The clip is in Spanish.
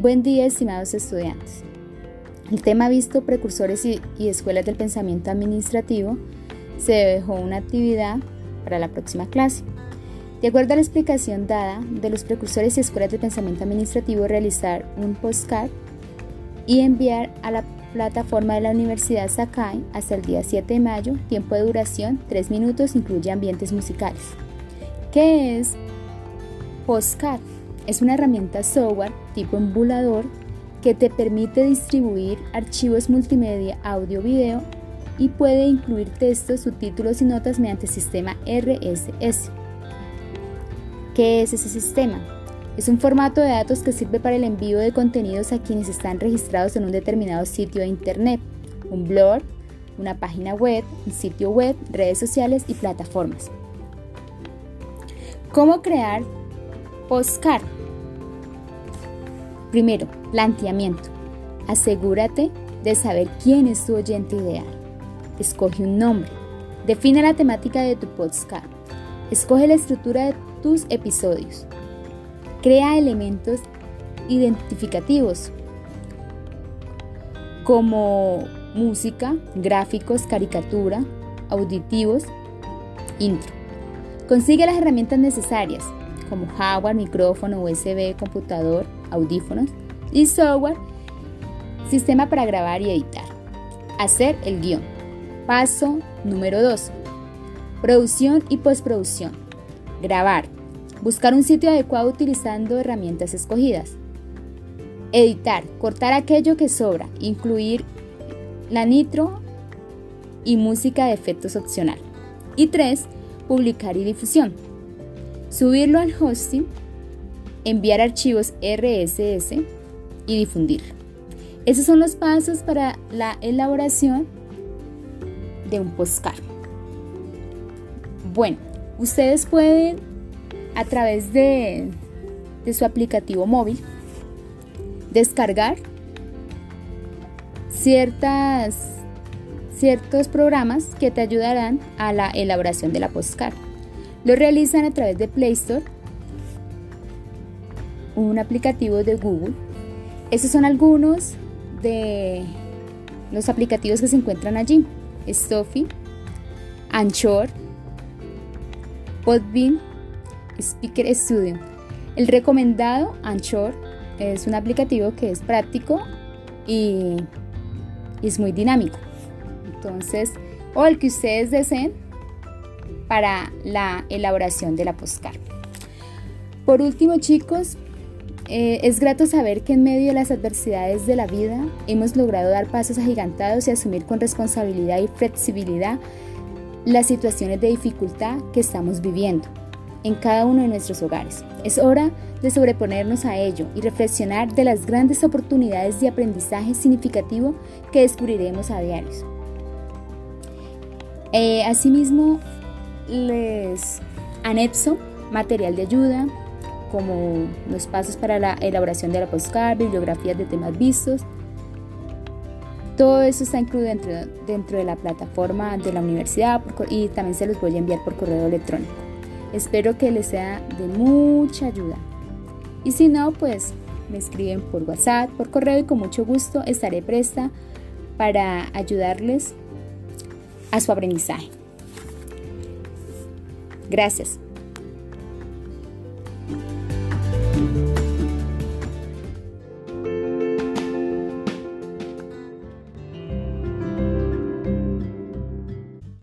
Buen día, estimados estudiantes. El tema visto, precursores y, escuelas del pensamiento administrativo, se dejó una actividad para la próxima clase. De acuerdo a la explicación dada de los precursores y escuelas del pensamiento administrativo, realizar un postcard y enviar a la plataforma de la Universidad Sakai hasta el día 7 de mayo, tiempo de duración 3 minutos, incluye ambientes musicales. ¿Qué es postcard? Es una herramienta software tipo embulador que te permite distribuir archivos multimedia, audio, video y puede incluir textos, subtítulos y notas mediante el sistema RSS. ¿Qué es ese sistema? Es un formato de datos que sirve para el envío de contenidos a quienes están registrados en un determinado sitio de Internet, un blog, una página web, un sitio web, redes sociales y plataformas. ¿Cómo crear postcard? Primero, planteamiento. Asegúrate de saber quién es tu oyente ideal. Escoge un nombre. Define la temática de tu podcast. Escoge la estructura de tus episodios. Crea elementos identificativos como música, gráficos, caricatura, auditivos, intro. Consigue las herramientas necesarias como hardware, micrófono, USB, computador, audífonos y software, sistema para grabar y editar. Hacer el guion. Paso número 2. Producción y postproducción. Grabar. Buscar un sitio adecuado utilizando herramientas escogidas. Editar. Cortar aquello que sobra. Incluir la nitro y música de efectos opcional. Y 3. Publicar y difusión. Subirlo al hosting enviar archivos RSS y difundir. Esos son los pasos para la elaboración de un postcard. Bueno, ustedes pueden a través de, de su aplicativo móvil descargar ciertas, ciertos programas que te ayudarán a la elaboración de la postcard. Lo realizan a través de Play Store un aplicativo de Google. Estos son algunos de los aplicativos que se encuentran allí. Stuffy, Anchor, Podbean, Speaker Studio. El recomendado Anchor es un aplicativo que es práctico y, es muy dinámico. Entonces, o el que ustedes deseen para la elaboración de la postcard. Por último, chicos, eh, es grato saber que en medio de las adversidades de la vida hemos logrado dar pasos agigantados y asumir con responsabilidad y flexibilidad las situaciones de dificultad que estamos viviendo en cada uno de nuestros hogares. Es hora de sobreponernos a ello y reflexionar de las grandes oportunidades de aprendizaje significativo que descubriremos a diario. Eh, asimismo, les anexo material de ayuda, como los pasos para la elaboración de la postcard, bibliografías de temas vistos. Todo eso está incluido dentro, dentro de la plataforma de la universidad y también se los voy a enviar por correo electrónico. Espero que les sea de mucha ayuda. Y si no, pues me escriben por WhatsApp, por correo y con mucho gusto estaré presta para ayudarles a su aprendizaje. Gracias.